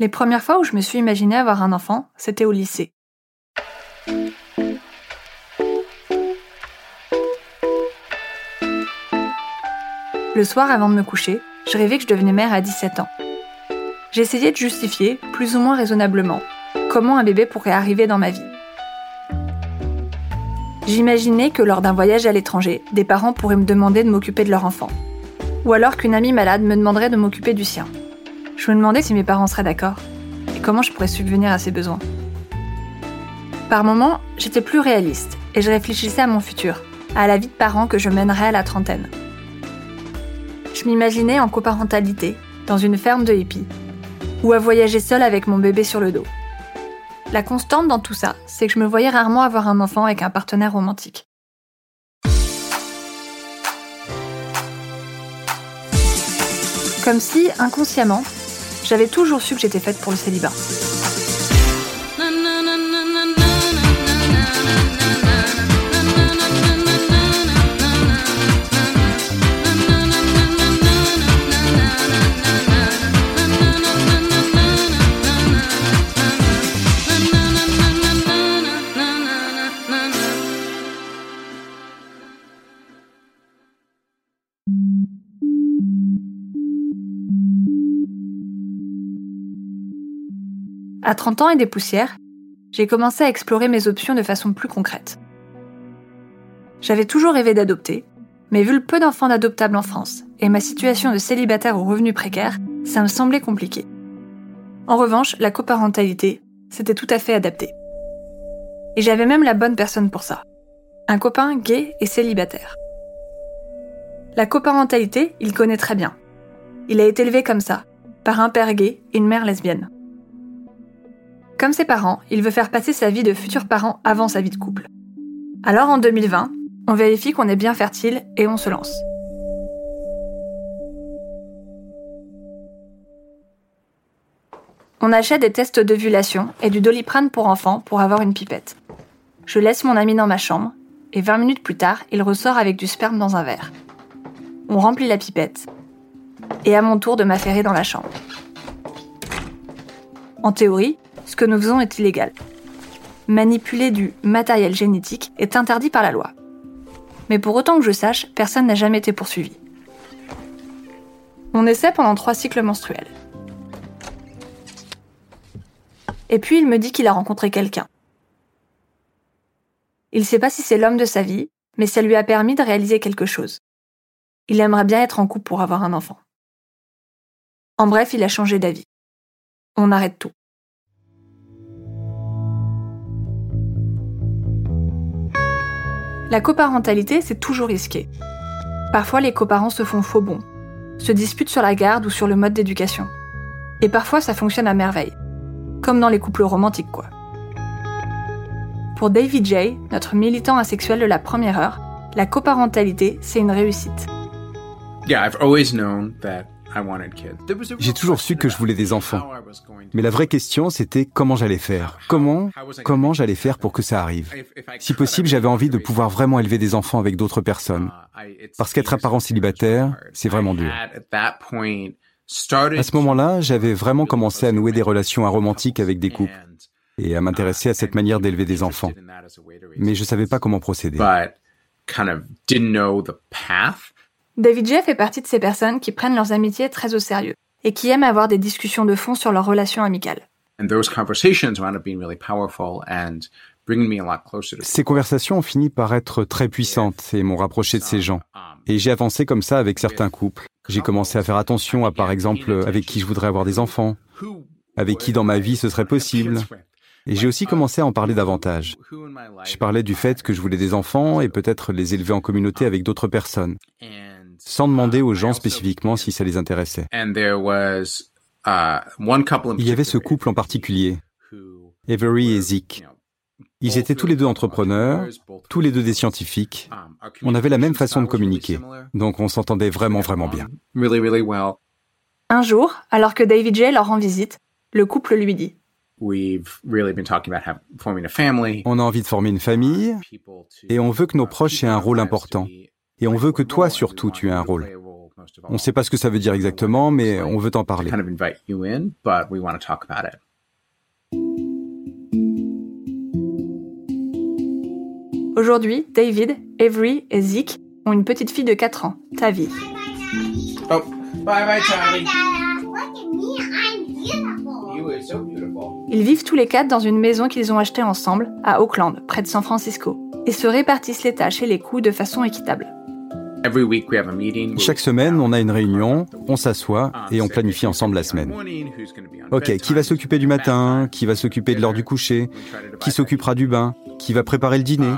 Les premières fois où je me suis imaginé avoir un enfant, c'était au lycée. Le soir avant de me coucher, je rêvais que je devenais mère à 17 ans. J'essayais de justifier, plus ou moins raisonnablement, comment un bébé pourrait arriver dans ma vie. J'imaginais que lors d'un voyage à l'étranger, des parents pourraient me demander de m'occuper de leur enfant. Ou alors qu'une amie malade me demanderait de m'occuper du sien. Je me demandais si mes parents seraient d'accord et comment je pourrais subvenir à ses besoins. Par moments, j'étais plus réaliste et je réfléchissais à mon futur, à la vie de parent que je mènerais à la trentaine. Je m'imaginais en coparentalité, dans une ferme de hippies, ou à voyager seule avec mon bébé sur le dos. La constante dans tout ça, c'est que je me voyais rarement avoir un enfant avec un partenaire romantique. Comme si, inconsciemment, j'avais toujours su que j'étais faite pour le célibat. À 30 ans et des poussières, j'ai commencé à explorer mes options de façon plus concrète. J'avais toujours rêvé d'adopter, mais vu le peu d'enfants d'adoptables en France et ma situation de célibataire aux revenus précaires, ça me semblait compliqué. En revanche, la coparentalité, c'était tout à fait adapté. Et j'avais même la bonne personne pour ça. Un copain gay et célibataire. La coparentalité, il connaît très bien. Il a été élevé comme ça, par un père gay et une mère lesbienne. Comme ses parents, il veut faire passer sa vie de futur parent avant sa vie de couple. Alors en 2020, on vérifie qu'on est bien fertile et on se lance. On achète des tests d'ovulation et du doliprane pour enfants pour avoir une pipette. Je laisse mon ami dans ma chambre et 20 minutes plus tard, il ressort avec du sperme dans un verre. On remplit la pipette et à mon tour de m'affairer dans la chambre. En théorie, ce que nous faisons est illégal. Manipuler du matériel génétique est interdit par la loi. Mais pour autant que je sache, personne n'a jamais été poursuivi. On essaie pendant trois cycles menstruels. Et puis il me dit qu'il a rencontré quelqu'un. Il ne sait pas si c'est l'homme de sa vie, mais ça lui a permis de réaliser quelque chose. Il aimerait bien être en couple pour avoir un enfant. En bref, il a changé d'avis. On arrête tout. La coparentalité, c'est toujours risqué. Parfois, les coparents se font faux bons, se disputent sur la garde ou sur le mode d'éducation. Et parfois, ça fonctionne à merveille. Comme dans les couples romantiques, quoi. Pour David J., notre militant asexuel de la première heure, la coparentalité, c'est une réussite. J'ai toujours su que je voulais des enfants. Mais la vraie question, c'était comment j'allais faire. Comment, comment j'allais faire pour que ça arrive. Si possible, j'avais envie de pouvoir vraiment élever des enfants avec d'autres personnes. Parce qu'être un parent célibataire, c'est vraiment dur. À ce moment-là, j'avais vraiment commencé à nouer des relations aromantiques avec des couples et à m'intéresser à cette manière d'élever des enfants. Mais je ne savais pas comment procéder. David J fait partie de ces personnes qui prennent leurs amitiés très au sérieux et qui aiment avoir des discussions de fond sur leurs relations amicales. Ces conversations ont fini par être très puissantes et m'ont rapproché de ces gens. Et j'ai avancé comme ça avec certains couples. J'ai commencé à faire attention à, par exemple, avec qui je voudrais avoir des enfants, avec qui dans ma vie ce serait possible. Et j'ai aussi commencé à en parler davantage. Je parlais du fait que je voulais des enfants et peut-être les élever en communauté avec d'autres personnes. Sans demander aux gens spécifiquement si ça les intéressait. Uh, Il y avait ce couple en particulier, Avery et Zeke. Ils étaient tous les deux entrepreneurs, tous les deux des scientifiques. On avait la même façon de communiquer, donc on s'entendait vraiment vraiment bien. Un jour, alors que David J leur rend visite, le couple lui dit On a envie de former une famille et on veut que nos proches aient un rôle important. Et on veut que toi surtout tu aies un rôle. On ne sait pas ce que ça veut dire exactement, mais on veut t'en parler. Aujourd'hui, David, Avery et Zeke ont une petite fille de 4 ans, Tavi. Oh, bye bye Tavi. Ils vivent tous les quatre dans une maison qu'ils ont achetée ensemble à Oakland, près de San Francisco, et se répartissent les tâches et les coûts de façon équitable. Chaque semaine, on a une réunion, on s'assoit et on planifie ensemble la semaine. Ok, qui va s'occuper du matin, qui va s'occuper de l'heure du coucher, qui s'occupera du bain, qui va préparer le dîner.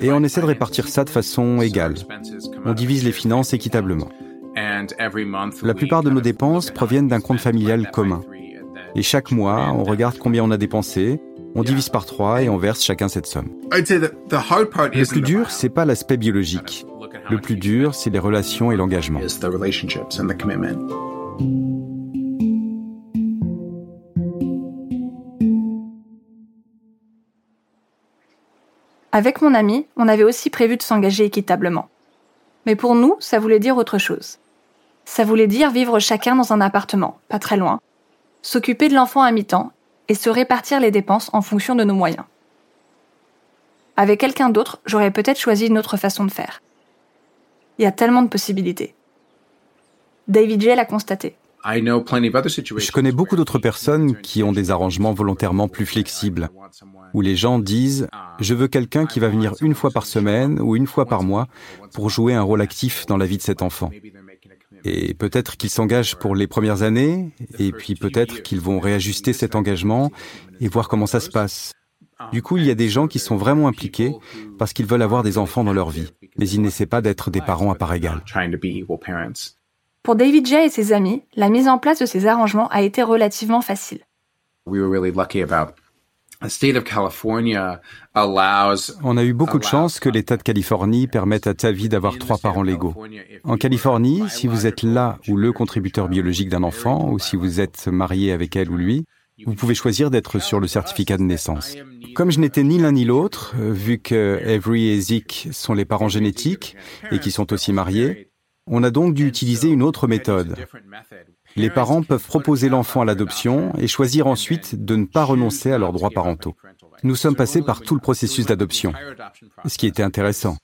Et on essaie de répartir ça de façon égale. On divise les finances équitablement. La plupart de nos dépenses proviennent d'un compte familial commun. Et chaque mois, on regarde combien on a dépensé, on divise par trois et on verse chacun cette somme. Le plus dur, c'est pas l'aspect biologique. Le plus dur, c'est les relations et l'engagement. Avec mon ami, on avait aussi prévu de s'engager équitablement. Mais pour nous, ça voulait dire autre chose. Ça voulait dire vivre chacun dans un appartement, pas très loin, s'occuper de l'enfant à mi-temps et se répartir les dépenses en fonction de nos moyens. Avec quelqu'un d'autre, j'aurais peut-être choisi une autre façon de faire. Il y a tellement de possibilités. David J. l'a constaté. Je connais beaucoup d'autres personnes qui ont des arrangements volontairement plus flexibles, où les gens disent ⁇ Je veux quelqu'un qui va venir une fois par semaine ou une fois par mois pour jouer un rôle actif dans la vie de cet enfant. Et peut-être qu'ils s'engagent pour les premières années, et puis peut-être qu'ils vont réajuster cet engagement et voir comment ça se passe. Du coup, il y a des gens qui sont vraiment impliqués parce qu'ils veulent avoir des enfants dans leur vie, mais ils n'essaient pas d'être des parents à part égale. Pour David Jay et ses amis, la mise en place de ces arrangements a été relativement facile. On a eu beaucoup de chance que l'État de Californie permette à Tavi d'avoir trois parents légaux. En Californie, si vous êtes là ou le contributeur biologique d'un enfant, ou si vous êtes marié avec elle ou lui, vous pouvez choisir d'être sur le certificat de naissance. Comme je n'étais ni l'un ni l'autre, euh, vu que Avery et Zeke sont les parents génétiques et qui sont aussi mariés, on a donc dû utiliser une autre méthode. Les parents peuvent proposer l'enfant à l'adoption et choisir ensuite de ne pas renoncer à leurs droits parentaux. Nous sommes passés par tout le processus d'adoption, ce qui était intéressant.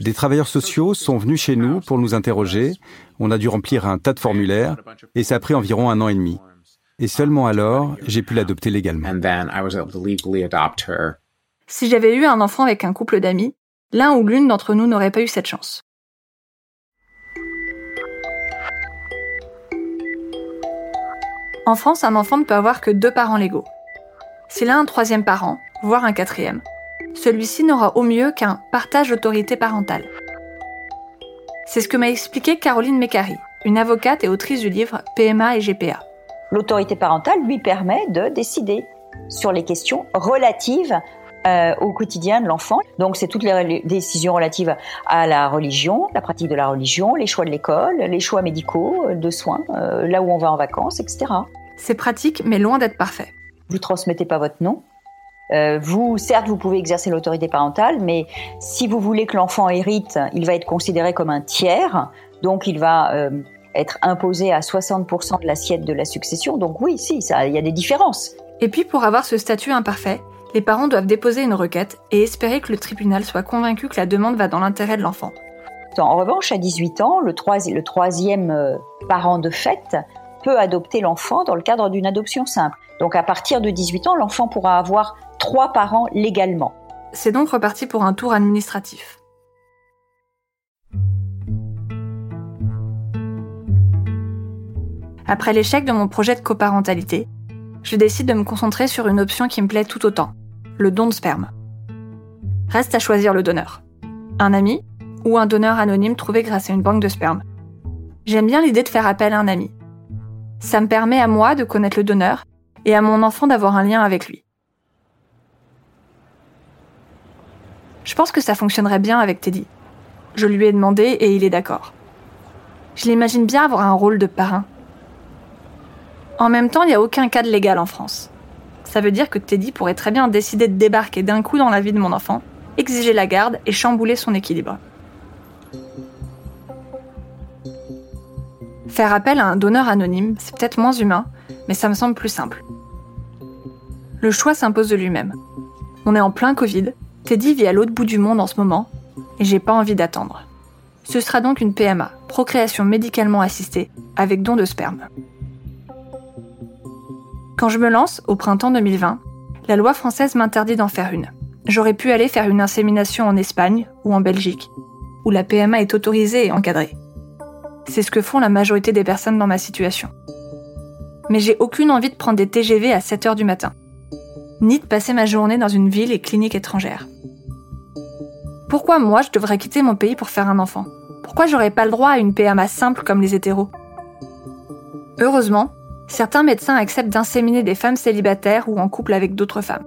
Des travailleurs sociaux sont venus chez nous pour nous interroger, on a dû remplir un tas de formulaires, et ça a pris environ un an et demi. Et seulement alors, j'ai pu l'adopter légalement. Si j'avais eu un enfant avec un couple d'amis, l'un ou l'une d'entre nous n'aurait pas eu cette chance. En France, un enfant ne peut avoir que deux parents légaux. S'il a un troisième parent, voire un quatrième, celui-ci n'aura au mieux qu'un partage d'autorité parentale. C'est ce que m'a expliqué Caroline Mécari, une avocate et autrice du livre PMA et GPA l'autorité parentale lui permet de décider sur les questions relatives euh, au quotidien de l'enfant. Donc c'est toutes les décisions relatives à la religion, la pratique de la religion, les choix de l'école, les choix médicaux, euh, de soins, euh, là où on va en vacances, etc. C'est pratique, mais loin d'être parfait. Vous transmettez pas votre nom. vous, certes, vous pouvez exercer l'autorité parentale, mais si vous voulez que l'enfant hérite, il va être considéré comme un tiers, donc il va être imposé à 60% de l'assiette de la succession. Donc oui, si, il y a des différences. Et puis pour avoir ce statut imparfait, les parents doivent déposer une requête et espérer que le tribunal soit convaincu que la demande va dans l'intérêt de l'enfant. En revanche, à 18 ans, le, le troisième euh, parent de fait peut adopter l'enfant dans le cadre d'une adoption simple. Donc à partir de 18 ans, l'enfant pourra avoir trois parents légalement. C'est donc reparti pour un tour administratif. Après l'échec de mon projet de coparentalité, je décide de me concentrer sur une option qui me plaît tout autant, le don de sperme. Reste à choisir le donneur. Un ami, ou un donneur anonyme trouvé grâce à une banque de sperme. J'aime bien l'idée de faire appel à un ami. Ça me permet à moi de connaître le donneur et à mon enfant d'avoir un lien avec lui. Je pense que ça fonctionnerait bien avec Teddy. Je lui ai demandé et il est d'accord. Je l'imagine bien avoir un rôle de parrain. En même temps, il n'y a aucun cadre légal en France. Ça veut dire que Teddy pourrait très bien décider de débarquer d'un coup dans la vie de mon enfant, exiger la garde et chambouler son équilibre. Faire appel à un donneur anonyme, c'est peut-être moins humain, mais ça me semble plus simple. Le choix s'impose de lui-même. On est en plein Covid, Teddy vit à l'autre bout du monde en ce moment, et j'ai pas envie d'attendre. Ce sera donc une PMA, procréation médicalement assistée, avec don de sperme. Quand je me lance, au printemps 2020, la loi française m'interdit d'en faire une. J'aurais pu aller faire une insémination en Espagne ou en Belgique, où la PMA est autorisée et encadrée. C'est ce que font la majorité des personnes dans ma situation. Mais j'ai aucune envie de prendre des TGV à 7 heures du matin, ni de passer ma journée dans une ville et clinique étrangère. Pourquoi moi je devrais quitter mon pays pour faire un enfant? Pourquoi j'aurais pas le droit à une PMA simple comme les hétéros? Heureusement, certains médecins acceptent d'inséminer des femmes célibataires ou en couple avec d'autres femmes.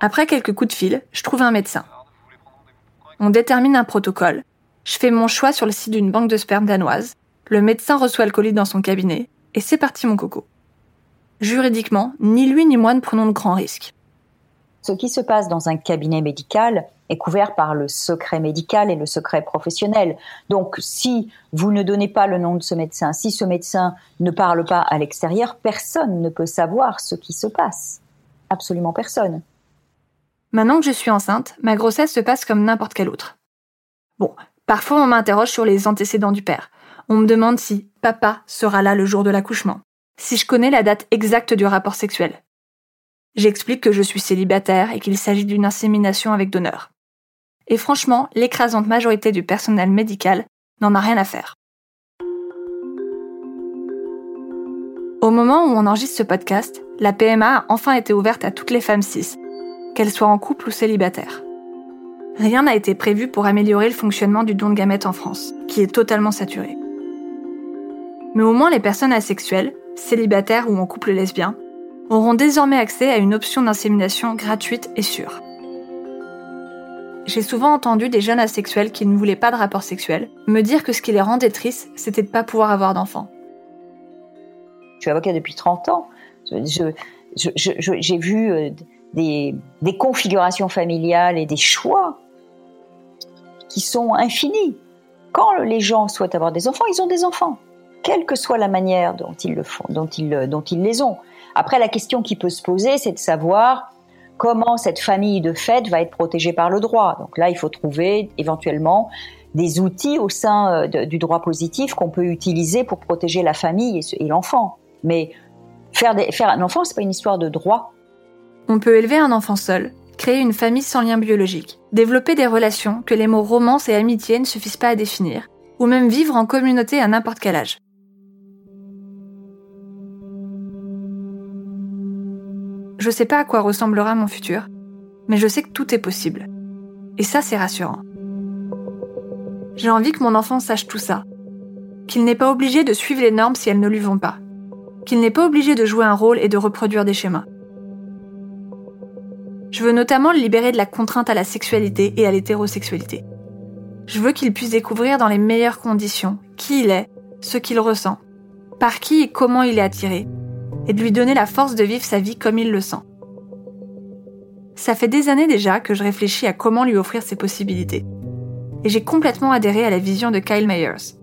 Après quelques coups de fil, je trouve un médecin. On détermine un protocole. Je fais mon choix sur le site d'une banque de sperme danoise. Le médecin reçoit le colis dans son cabinet. Et c'est parti mon coco. Juridiquement, ni lui ni moi ne prenons de grands risques. Ce qui se passe dans un cabinet médical est couvert par le secret médical et le secret professionnel. Donc si vous ne donnez pas le nom de ce médecin, si ce médecin ne parle pas à l'extérieur, personne ne peut savoir ce qui se passe. Absolument personne. Maintenant que je suis enceinte, ma grossesse se passe comme n'importe quelle autre. Bon, parfois on m'interroge sur les antécédents du père. On me demande si papa sera là le jour de l'accouchement, si je connais la date exacte du rapport sexuel. J'explique que je suis célibataire et qu'il s'agit d'une insémination avec donneur. Et franchement, l'écrasante majorité du personnel médical n'en a rien à faire. Au moment où on enregistre ce podcast, la PMA a enfin été ouverte à toutes les femmes cis, qu'elle soit en couple ou célibataire. Rien n'a été prévu pour améliorer le fonctionnement du don de gamètes en France, qui est totalement saturé. Mais au moins les personnes asexuelles, célibataires ou en couple lesbien, auront désormais accès à une option d'insémination gratuite et sûre. J'ai souvent entendu des jeunes asexuels qui ne voulaient pas de rapport sexuel me dire que ce qui les rendait tristes, c'était de ne pas pouvoir avoir d'enfants. Je suis avocat depuis 30 ans. J'ai vu euh, des, configurations familiales et des choix qui sont infinis. Quand les gens souhaitent avoir des enfants, ils ont des enfants, quelle que soit la manière dont ils le font, dont ils, dont ils les ont. Après, la question qui peut se poser, c'est de savoir comment cette famille de fait va être protégée par le droit. Donc là, il faut trouver éventuellement des outils au sein euh, du droit positif qu'on peut utiliser pour protéger la famille et, l'enfant. Mais faire, faire un enfant, c'est pas une histoire de droit, on peut élever un enfant seul, créer une famille sans lien biologique, développer des relations que les mots romance et amitié ne suffisent pas à définir, ou même vivre en communauté à n'importe quel âge. Je sais pas à quoi ressemblera mon futur, mais je sais que tout est possible. Et ça, c'est rassurant. J'ai envie que mon enfant sache tout ça. Qu'il n'est pas obligé de suivre les normes si elles ne lui vont pas. Qu'il n'est pas obligé de jouer un rôle et de reproduire des schémas. Je veux notamment le libérer de la contrainte à la sexualité et à l'hétérosexualité. Je veux qu'il puisse découvrir dans les meilleures conditions qui il est, ce qu'il ressent, par qui et comment il est attiré, et de lui donner la force de vivre sa vie comme il le sent. Ça fait des années déjà que je réfléchis à comment lui offrir ces possibilités. Et j'ai complètement adhéré à la vision de Kyle Myers.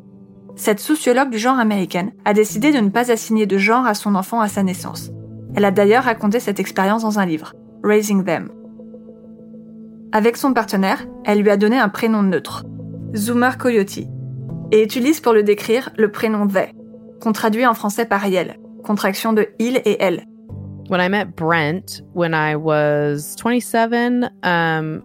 Cette sociologue du genre américaine a décidé de ne pas assigner de genre à son enfant à sa naissance. Elle a d'ailleurs raconté cette expérience dans un livre. Raising Them. Avec son partenaire, elle lui a donné un prénom neutre, Zoomer Coyote, et utilise pour le décrire le prénom they, qu'on traduit en français par Yel, contraction de il et elle. Um,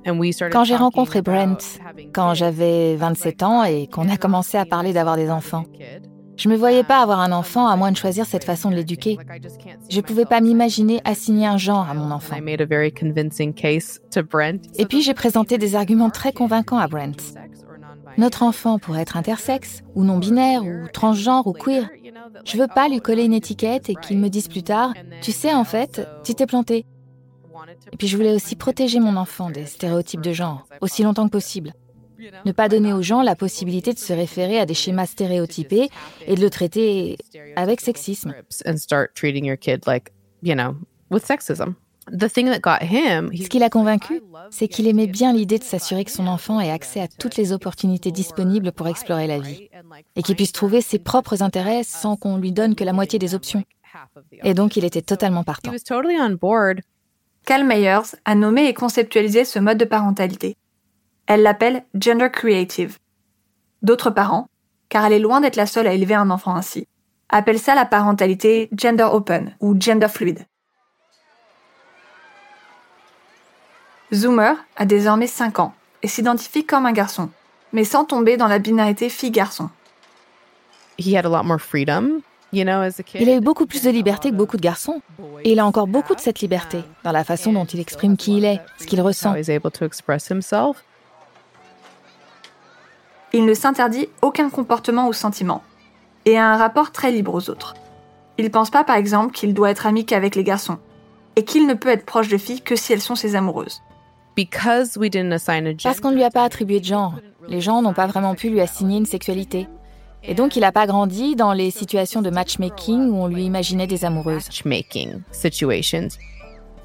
quand j'ai rencontré Brent, quand j'avais 27 ans et qu'on a commencé à parler d'avoir des enfants, Je me voyais pas avoir un enfant à moins de choisir cette façon de l'éduquer. Je pouvais pas m'imaginer assigner un genre à mon enfant. Et puis j'ai présenté des arguments très convaincants à Brent. Notre enfant pourrait être intersexe, ou non-binaire, ou transgenre, ou queer. Je veux pas lui coller une étiquette et qu'il me dise plus tard, tu sais en fait, tu t'es planté. Et puis je voulais aussi protéger mon enfant des stéréotypes de genre, aussi longtemps que possible. Ne pas donner aux gens la possibilité de se référer à des schémas stéréotypés et de le traiter avec sexisme. Ce qui l'a convaincu, c'est qu'il aimait bien l'idée de s'assurer que son enfant ait accès à toutes les opportunités disponibles pour explorer la vie et qu'il puisse trouver ses propres intérêts sans qu'on lui donne que la moitié des options. Et donc il était totalement partant. Cal Meyers a nommé et conceptualisé ce mode de parentalité. Elle l'appelle gender creative. D'autres parents, car elle est loin d'être la seule à élever un enfant ainsi, appellent ça la parentalité gender open ou gender fluid. Zoomer a désormais 5 ans et s'identifie comme un garçon, mais sans tomber dans la binarité fille-garçon. Il a eu beaucoup plus de liberté que beaucoup de garçons. Et il a encore beaucoup de cette liberté dans la façon dont il exprime qui il est, ce qu'il ressent. Il ne s'interdit aucun comportement ou sentiment et a un rapport très libre aux autres. Il ne pense pas par exemple qu'il doit être ami qu'avec les garçons et qu'il ne peut être proche de filles que si elles sont ses amoureuses. Parce qu'on ne lui a pas attribué de genre. Les gens n'ont pas vraiment pu lui assigner une sexualité. Et donc, il n'a pas grandi dans les situations de matchmaking où on lui imaginait des amoureuses.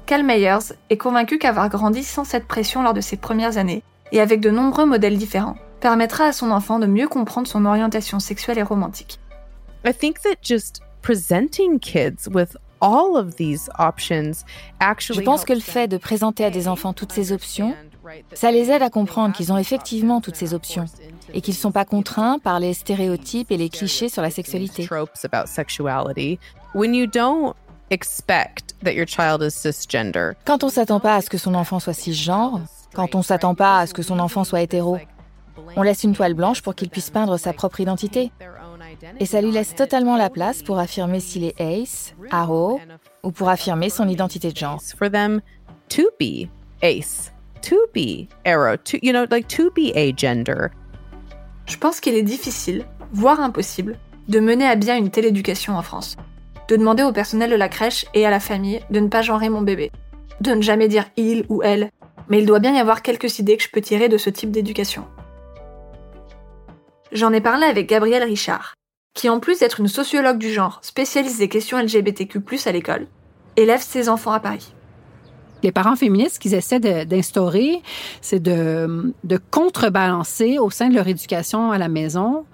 Cal Meyers est convaincu qu'avoir grandi sans cette pression lors de ses premières années, et avec de nombreux modèles différents, permettra à son enfant de mieux comprendre son orientation sexuelle et romantique. I think that just presenting kids with je pense que le fait de présenter à des enfants toutes ces options, ça les aide à comprendre qu'ils ont effectivement toutes ces options et qu'ils ne sont pas contraints par les stéréotypes et les clichés sur la sexualité. Quand on s'attend pas à ce que son enfant soit cisgenre, quand on s'attend pas à ce que son enfant soit hétéro, on laisse une toile blanche pour qu'il puisse peindre sa propre identité. Et ça lui laisse totalement la place pour affirmer s'il est ace, aro, ou pour affirmer son identité de genre. For them to be ace, to be aro, to, you know, like to be a gender. Je pense qu'il est difficile, voire impossible, de mener à bien une telle éducation en France. De demander au personnel de la crèche et à la famille de ne pas genrer mon bébé. De ne jamais dire il ou elle. Mais il doit bien y avoir quelques idées que je peux tirer de ce type d'éducation. J'en ai parlé avec Gabrielle Richard, qui en plus d'être une sociologue du genre spécialiste des questions LGBTQ+ à l'école, élève ses enfants à Paris. Les parents féministes, ce qu'ils essaient d'instaurer, c'est de, contrebalancer au sein de leur éducation à la maison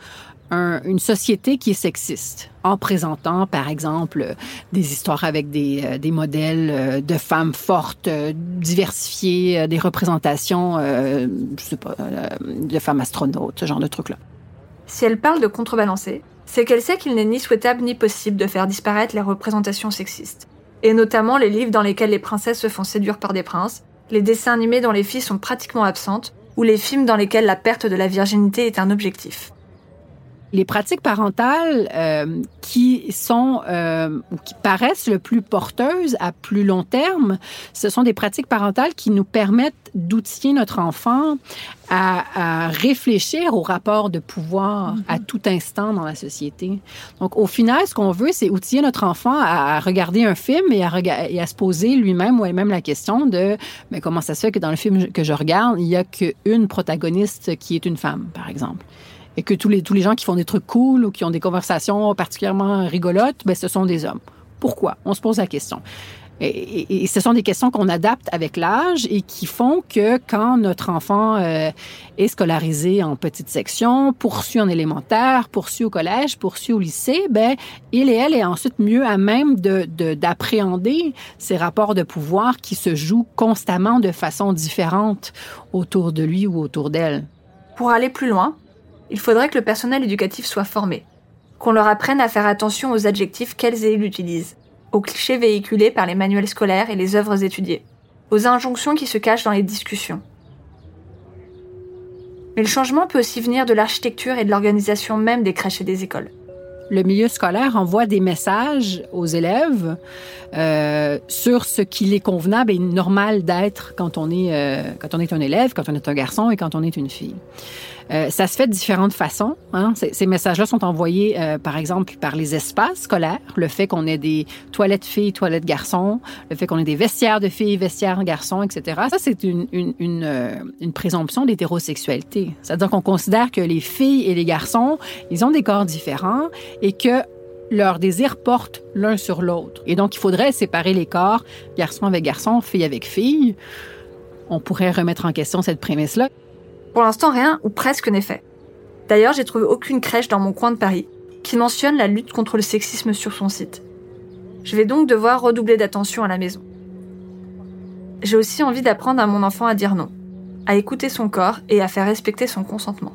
une société qui est sexiste, en présentant, par exemple, des histoires avec des, euh, modèles euh, de femmes fortes, euh, diversifiées, des représentations, je sais pas, de femmes astronautes, ce genre de trucs-là. Si elle parle de contrebalancer, c'est qu'elle sait qu'il n'est ni souhaitable ni possible de faire disparaître les représentations sexistes, et notamment les livres dans lesquels les princesses se font séduire par des princes, les dessins animés dont les filles sont pratiquement absentes, ou les films dans lesquels la perte de la virginité est un objectif les pratiques parentales euh, qui sont euh, ou qui paraissent le plus porteuses à plus long terme, ce sont des pratiques parentales qui nous permettent d'outiller notre enfant à, à, réfléchir au rapport de pouvoir à mhm. tout instant dans la société. Donc, au final, ce qu'on veut, c'est outiller notre enfant à, regarder un film et à, et à se poser lui-même ou elle-même la question de mais comment ça se fait que dans le film que je regarde, il y a qu'une protagoniste qui est une femme, par exemple? Et que tous les, tous les gens qui font des trucs cool ou qui ont des conversations particulièrement rigolotes, ben, ce sont des hommes. Pourquoi? On se pose la question. Et, ce sont des questions qu'on adapte avec l'âge et qui font que quand notre enfant euh, est scolarisé en petite section, poursuit en élémentaire, poursuit au collège, poursuit au lycée, ben il et elle est ensuite mieux à même de d'appréhender ces rapports de pouvoir qui se jouent constamment de façon différente autour de lui ou autour d'elle. Pour aller plus loin, il faudrait que le personnel éducatif soit formé, qu'on leur apprenne à faire attention aux adjectifs qu'elles et ils utilisent, aux clichés véhiculés par les manuels scolaires et les œuvres étudiées, aux injonctions qui se cachent dans les discussions. Mais le changement peut aussi venir de l'architecture et de l'organisation même des crèches et des écoles. le milieu scolaire envoie des messages aux élèves euh, sur ce qu'il est convenable et normal d'être quand euh, quand on est un élève, quand on est un garçon et quand on est une fille. Euh, ça se fait de différentes façons. Hein. Ces, messages-là sont envoyés, euh, par exemple, par les espaces scolaires. Le fait qu'on ait des toilettes filles, toilettes garçons, le fait qu'on ait des vestiaires de filles, vestiaires garçons, etc. Ça, c'est une, euh, une présomption d'hétérosexualité. C'est-à-dire qu'on considère que les filles et les garçons, ils ont des corps différents et que leur désir porte l'un sur l'autre. Et donc, il faudrait séparer les corps, garçon avec garçon, fille avec fille. On pourrait remettre en question cette prémisse-là. Pour l'instant, rien ou presque n'est fait. D'ailleurs, j'ai trouvé aucune crèche dans mon coin de Paris qui mentionne la lutte contre le sexisme sur son site. Je vais donc devoir redoubler d'attention à la maison. J'ai aussi envie d'apprendre à mon enfant à dire non, à écouter son corps et à faire respecter son consentement.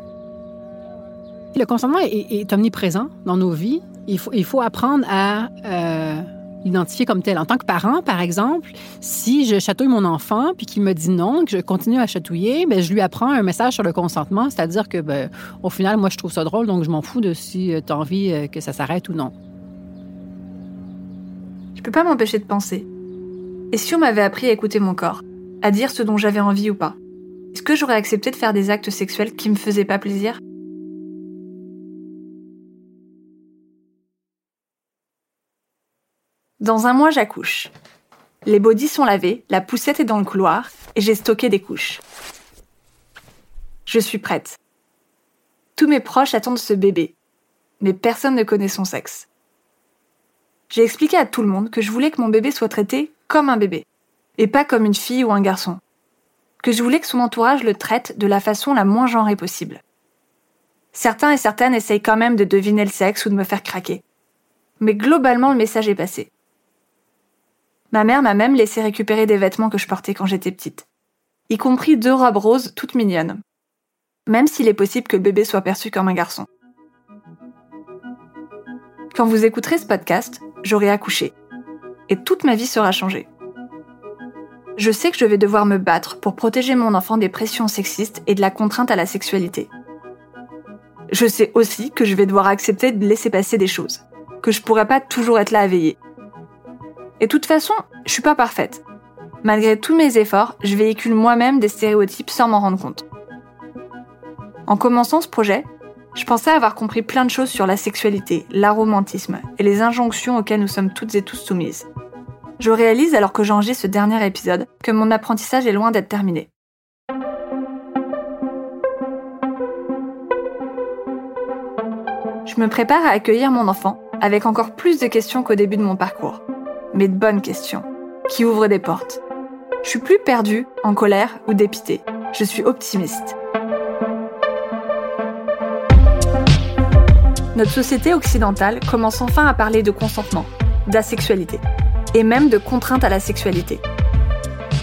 Le consentement est, omniprésent dans nos vies. Il faut, apprendre à euh, identifié comme tel. En tant que parent, par exemple, si je chatouille mon enfant puis qu'il me dit non, que je continue à chatouiller, ben, je lui apprends un message sur le consentement, c'est-à-dire que, ben, au final, moi, je trouve ça drôle, donc je m'en fous de si euh, tu as envie euh, que ça s'arrête ou non. Je peux pas m'empêcher de penser. Et si on m'avait appris à écouter mon corps, à dire ce dont j'avais envie ou pas, est-ce que j'aurais accepté de faire des actes sexuels qui me faisaient pas plaisir? Dans un mois, j'accouche. Les bodys sont lavés, la poussette est dans le couloir et j'ai stocké des couches. Je suis prête. Tous mes proches attendent ce bébé, mais personne ne connaît son sexe. J'ai expliqué à tout le monde que je voulais que mon bébé soit traité comme un bébé, et pas comme une fille ou un garçon. Que je voulais que son entourage le traite de la façon la moins genrée possible. Certains et certaines essayent quand même de deviner le sexe ou de me faire craquer. Mais globalement, le message est passé. Ma mère m'a même laissé récupérer des vêtements que je portais quand j'étais petite, y compris deux robes roses toutes mignonnes, même s'il est possible que le bébé soit perçu comme un garçon. Quand vous écouterez ce podcast, j'aurai accouché, et toute ma vie sera changée. Je sais que je vais devoir me battre pour protéger mon enfant des pressions sexistes et de la contrainte à la sexualité. Je sais aussi que je vais devoir accepter de laisser passer des choses, que je pourrai pas toujours être là à veiller, et de toute façon, je suis pas parfaite. Malgré tous mes efforts, je véhicule moi-même des stéréotypes sans m'en rendre compte. En commençant ce projet, je pensais avoir compris plein de choses sur la sexualité, l'aromantisme et les injonctions auxquelles nous sommes toutes et tous soumises. Je réalise alors que j'enregistre ce dernier épisode que mon apprentissage est loin d'être terminé. Je me prépare à accueillir mon enfant avec encore plus de questions qu'au début de mon parcours mais de bonnes questions, qui ouvrent des portes. Je suis plus perdue, en colère ou dépitée. Je suis optimiste. Notre société occidentale commence enfin à parler de consentement, d'asexualité, et même de contrainte à la sexualité.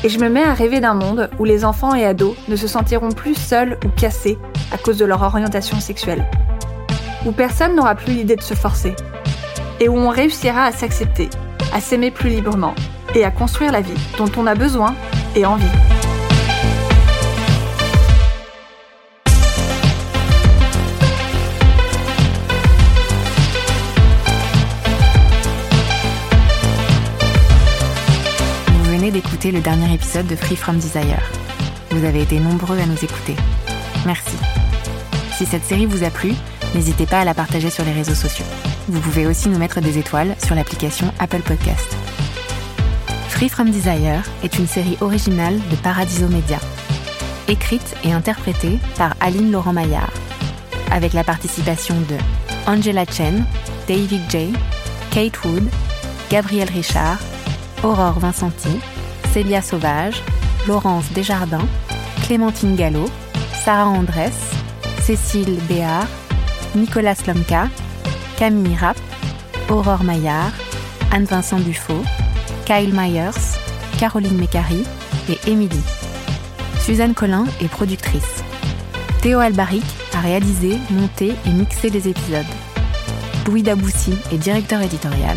Et je me mets à rêver d'un monde où les enfants et ados ne se sentiront plus seuls ou cassés à cause de leur orientation sexuelle. Où personne n'aura plus l'idée de se forcer. Et où on réussira à s'accepter à s'aimer plus librement et à construire la vie dont on a besoin et envie. Vous venez d'écouter le dernier épisode de Free From Desire. Vous avez été nombreux à nous écouter. Merci. Si cette série vous a plu, n'hésitez pas à la partager sur les réseaux sociaux. Vous pouvez aussi nous mettre des étoiles sur l'application Apple Podcast. Free From Desire est une série originale de Paradiso Media. Écrite et interprétée par Aline Laurent Maillard. Avec la participation de Angela Chen, David J., Kate Wood, Gabriel Richard, Aurore Vincenti, Célia Sauvage, Laurence Desjardins, Clémentine Gallo, Sarah Andress, Cécile Béard, Nicolas Slomka Camille Rapp, Aurore Maillard, Anne-Vincent Dufaux, Kyle Myers, Caroline Mécari et Émilie. Suzanne Collin est productrice. Théo Albaric a réalisé, monté et mixé les épisodes. Louis Daboussi est directeur éditorial.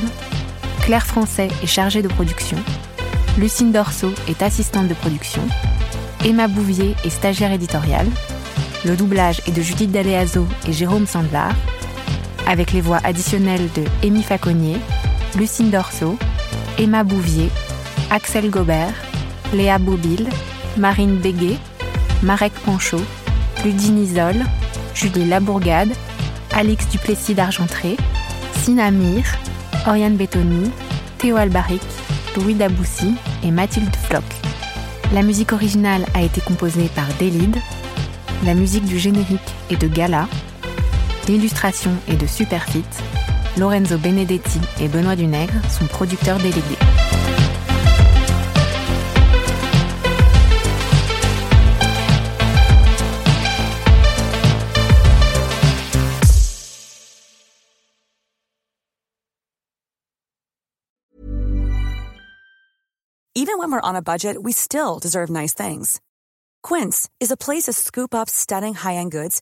Claire Français est chargée de production. Lucine Dorso est assistante de production. Emma Bouvier est stagiaire éditoriale. Le doublage est de Judith Daléazo et Jérôme Sandlar. Avec les voix additionnelles de Amy Faconnier, Lucine Dorso, Emma Bouvier, Axel Gobert, Léa Bobil, Marine Béguet, Marek Panchaud, Ludine Isole, Julie Labourgade, Alix Duplessis d'Argentré, Sina Mir, Oriane Bettoni, Théo Albaric, Louis Daboussi et Mathilde Floch. La musique originale a été composée par Delide, la musique du générique est de Gala, l'illustration est de Superfit, Lorenzo Benedetti et Benoît Dunègre sont producteurs délégués. Even when we're on a budget, we still deserve nice things. Quince is a place to scoop up stunning high-end goods